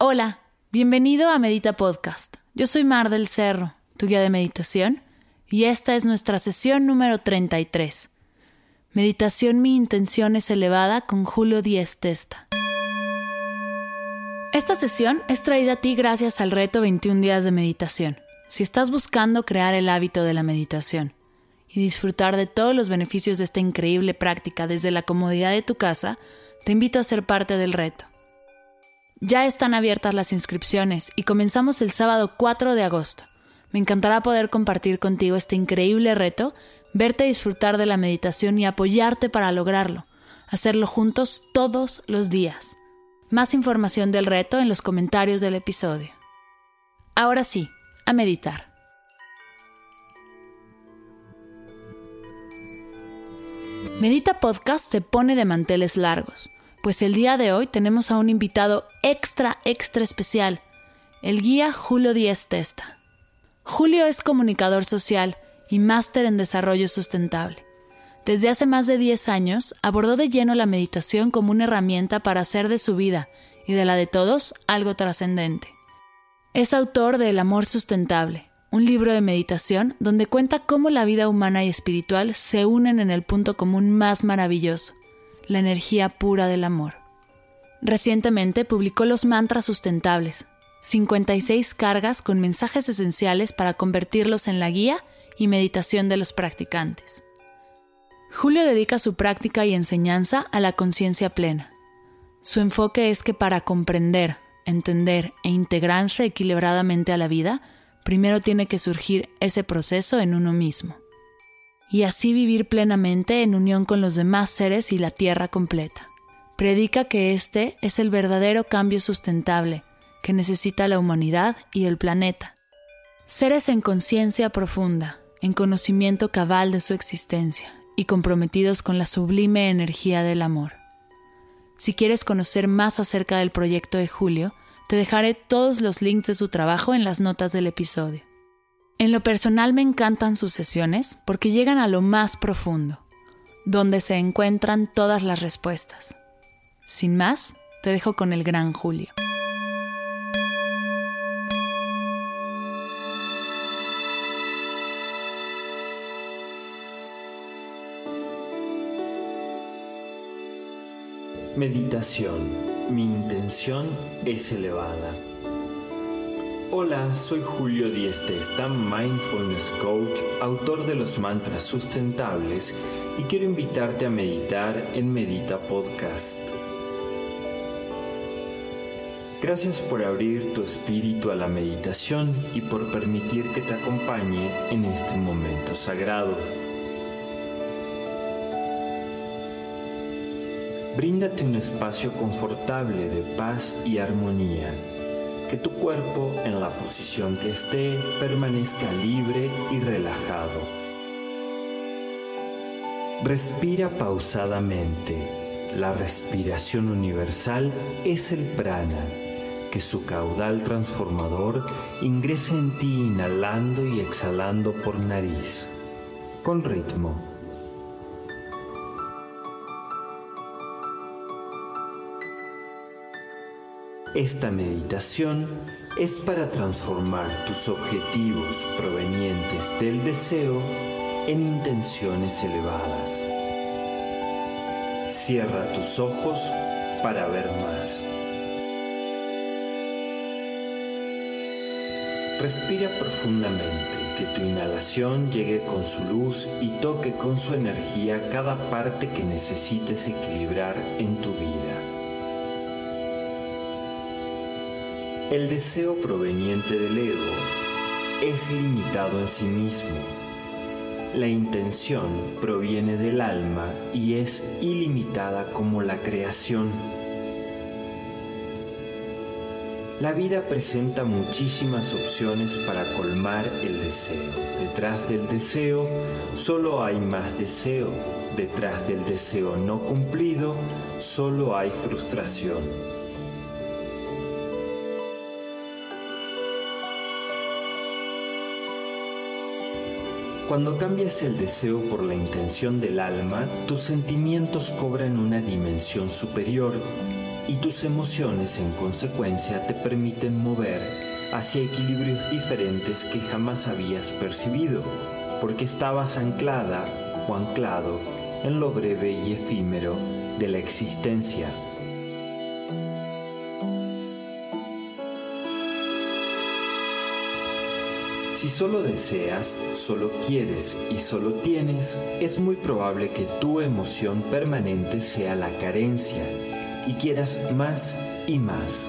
Hola, bienvenido a Medita Podcast. Yo soy Mar del Cerro, tu guía de meditación, y esta es nuestra sesión número 33. Meditación Mi intención es elevada con Julio Díez Testa. Esta sesión es traída a ti gracias al reto 21 días de meditación. Si estás buscando crear el hábito de la meditación y disfrutar de todos los beneficios de esta increíble práctica desde la comodidad de tu casa, te invito a ser parte del reto. Ya están abiertas las inscripciones y comenzamos el sábado 4 de agosto. Me encantará poder compartir contigo este increíble reto, verte disfrutar de la meditación y apoyarte para lograrlo. Hacerlo juntos todos los días. Más información del reto en los comentarios del episodio. Ahora sí, a meditar. Medita Podcast te pone de manteles largos pues el día de hoy tenemos a un invitado extra, extra especial, el guía Julio Díez Testa. Julio es comunicador social y máster en desarrollo sustentable. Desde hace más de 10 años abordó de lleno la meditación como una herramienta para hacer de su vida y de la de todos algo trascendente. Es autor de El Amor Sustentable, un libro de meditación donde cuenta cómo la vida humana y espiritual se unen en el punto común más maravilloso, la energía pura del amor. Recientemente publicó los mantras sustentables, 56 cargas con mensajes esenciales para convertirlos en la guía y meditación de los practicantes. Julio dedica su práctica y enseñanza a la conciencia plena. Su enfoque es que para comprender, entender e integrarse equilibradamente a la vida, primero tiene que surgir ese proceso en uno mismo y así vivir plenamente en unión con los demás seres y la tierra completa. Predica que este es el verdadero cambio sustentable que necesita la humanidad y el planeta. Seres en conciencia profunda, en conocimiento cabal de su existencia y comprometidos con la sublime energía del amor. Si quieres conocer más acerca del proyecto de Julio, te dejaré todos los links de su trabajo en las notas del episodio. En lo personal me encantan sus sesiones porque llegan a lo más profundo, donde se encuentran todas las respuestas. Sin más, te dejo con el gran Julio. Meditación. Mi intención es elevada. Hola, soy Julio Testa, Mindfulness Coach, autor de los mantras sustentables y quiero invitarte a meditar en Medita Podcast. Gracias por abrir tu espíritu a la meditación y por permitir que te acompañe en este momento sagrado. Bríndate un espacio confortable de paz y armonía que tu cuerpo en la posición que esté permanezca libre y relajado. Respira pausadamente. La respiración universal es el prana, que su caudal transformador ingresa en ti inhalando y exhalando por nariz, con ritmo. Esta meditación es para transformar tus objetivos provenientes del deseo en intenciones elevadas. Cierra tus ojos para ver más. Respira profundamente, que tu inhalación llegue con su luz y toque con su energía cada parte que necesites equilibrar en tu vida. El deseo proveniente del ego es limitado en sí mismo. La intención proviene del alma y es ilimitada como la creación. La vida presenta muchísimas opciones para colmar el deseo. Detrás del deseo solo hay más deseo. Detrás del deseo no cumplido solo hay frustración. Cuando cambias el deseo por la intención del alma, tus sentimientos cobran una dimensión superior y tus emociones en consecuencia te permiten mover hacia equilibrios diferentes que jamás habías percibido, porque estabas anclada o anclado en lo breve y efímero de la existencia. Si solo deseas, solo quieres y solo tienes, es muy probable que tu emoción permanente sea la carencia y quieras más y más.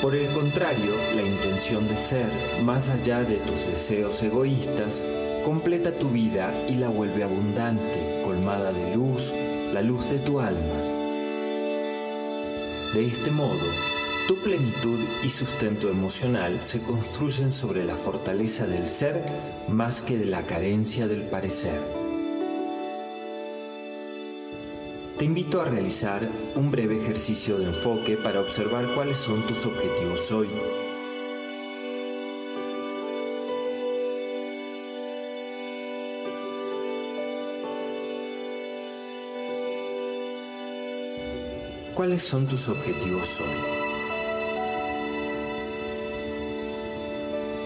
Por el contrario, la intención de ser, más allá de tus deseos egoístas, completa tu vida y la vuelve abundante, colmada de luz, la luz de tu alma. De este modo, tu plenitud y sustento emocional se construyen sobre la fortaleza del ser más que de la carencia del parecer. Te invito a realizar un breve ejercicio de enfoque para observar cuáles son tus objetivos hoy. ¿Cuáles son tus objetivos hoy?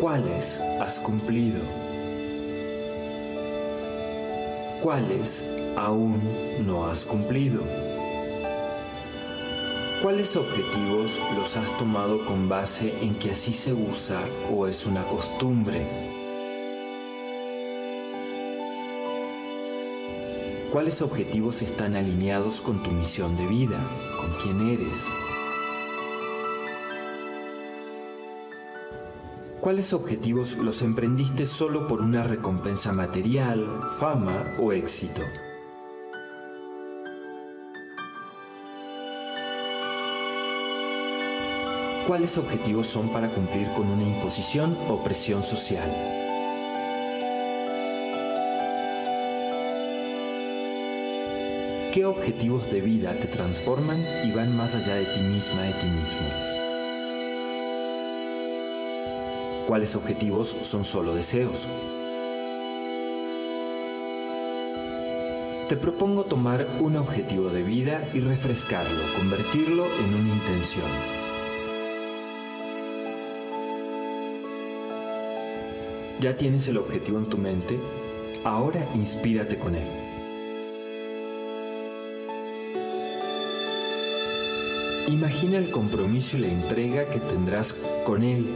¿Cuáles has cumplido? ¿Cuáles aún no has cumplido? ¿Cuáles objetivos los has tomado con base en que así se usa o es una costumbre? ¿Cuáles objetivos están alineados con tu misión de vida, con quién eres? ¿Cuáles objetivos los emprendiste solo por una recompensa material, fama o éxito? ¿Cuáles objetivos son para cumplir con una imposición o presión social? ¿Qué objetivos de vida te transforman y van más allá de ti misma, de ti mismo? ¿Cuáles objetivos son solo deseos? Te propongo tomar un objetivo de vida y refrescarlo, convertirlo en una intención. ¿Ya tienes el objetivo en tu mente? Ahora inspírate con él. Imagina el compromiso y la entrega que tendrás con él.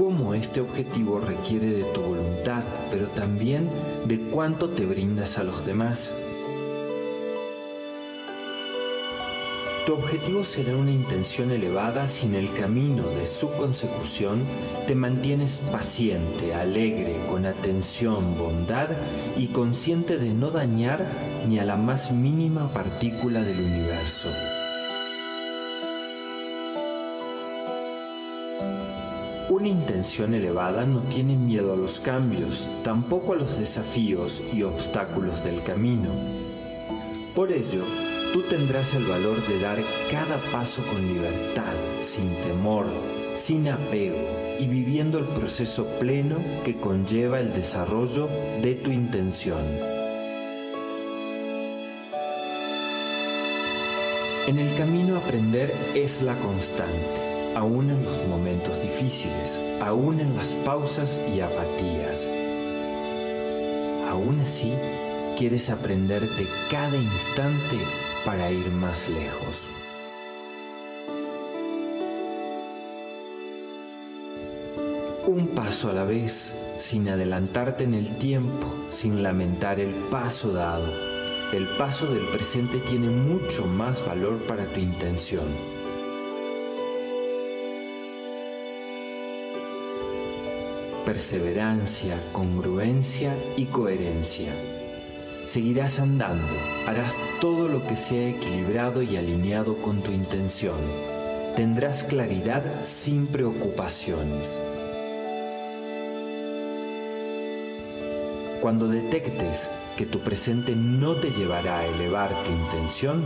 Cómo este objetivo requiere de tu voluntad, pero también de cuánto te brindas a los demás. Tu objetivo será una intención elevada si en el camino de su consecución te mantienes paciente, alegre, con atención, bondad y consciente de no dañar ni a la más mínima partícula del universo. Una intención elevada no tiene miedo a los cambios, tampoco a los desafíos y obstáculos del camino. Por ello, tú tendrás el valor de dar cada paso con libertad, sin temor, sin apego y viviendo el proceso pleno que conlleva el desarrollo de tu intención. En el camino aprender es la constante, aún en los momentos difíciles, aún en las pausas y apatías. Aún así, quieres aprender de cada instante para ir más lejos. Un paso a la vez, sin adelantarte en el tiempo, sin lamentar el paso dado. El paso del presente tiene mucho más valor para tu intención. Perseverancia, congruencia y coherencia. Seguirás andando, harás todo lo que sea equilibrado y alineado con tu intención. tendrás claridad sin preocupaciones. Cuando detectes que tu presente no te llevará a elevar tu intención,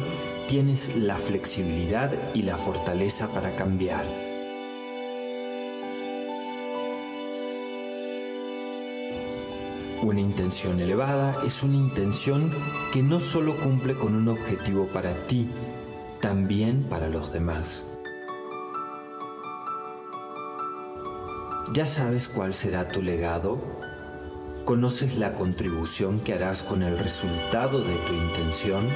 tienes la flexibilidad y la fortaleza para cambiar. Una intención elevada es una intención que no solo cumple con un objetivo para ti, también para los demás. ¿Ya sabes cuál será tu legado? ¿Conoces la contribución que harás con el resultado de tu intención?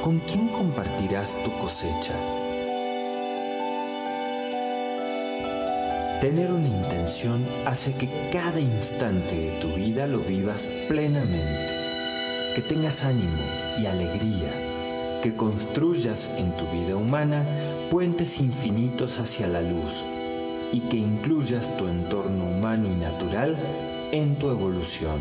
¿Con quién compartirás tu cosecha? Tener una intención hace que cada instante de tu vida lo vivas plenamente, que tengas ánimo y alegría, que construyas en tu vida humana puentes infinitos hacia la luz y que incluyas tu entorno humano y natural en tu evolución.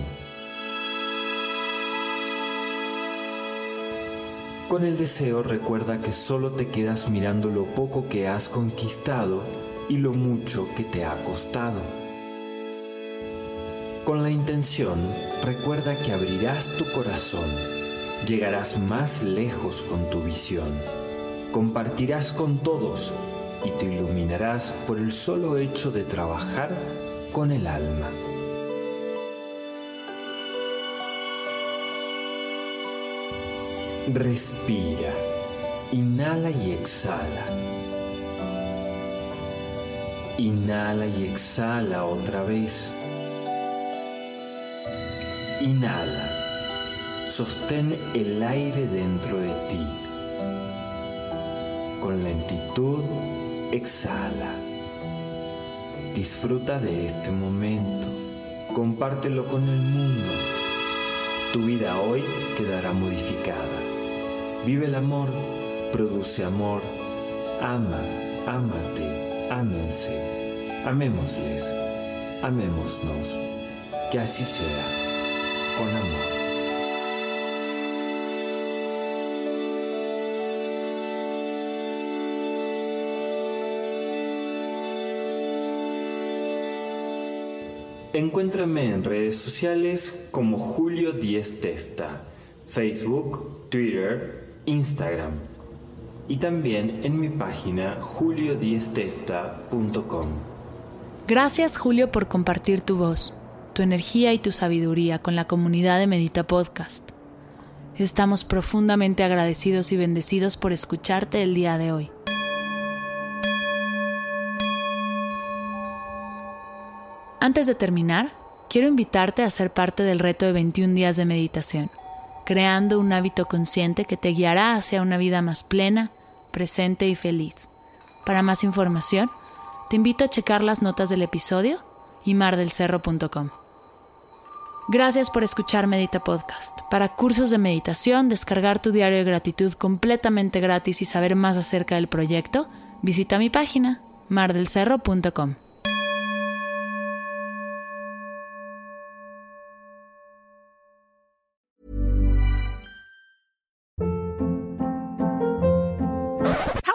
Con el deseo recuerda que solo te quedas mirando lo poco que has conquistado y lo mucho que te ha costado. Con la intención, recuerda que abrirás tu corazón, llegarás más lejos con tu visión, compartirás con todos y te iluminarás por el solo hecho de trabajar con el alma. Respira, inhala y exhala. Inhala y exhala otra vez. Inhala. Sostén el aire dentro de ti. Con lentitud, exhala. Disfruta de este momento. Compártelo con el mundo. Tu vida hoy quedará modificada. Vive el amor, produce amor. Ama, ámate ámense, amémosles, amémosnos, que así sea, con amor. Encuéntrame en redes sociales como Julio Diez Testa, Facebook, Twitter, Instagram y también en mi página juliodiestesta.com. Gracias Julio por compartir tu voz, tu energía y tu sabiduría con la comunidad de Medita Podcast. Estamos profundamente agradecidos y bendecidos por escucharte el día de hoy. Antes de terminar, quiero invitarte a ser parte del reto de 21 días de meditación creando un hábito consciente que te guiará hacia una vida más plena, presente y feliz. Para más información, te invito a checar las notas del episodio y mardelcerro.com. Gracias por escuchar Medita Podcast. Para cursos de meditación, descargar tu diario de gratitud completamente gratis y saber más acerca del proyecto, visita mi página mardelcerro.com.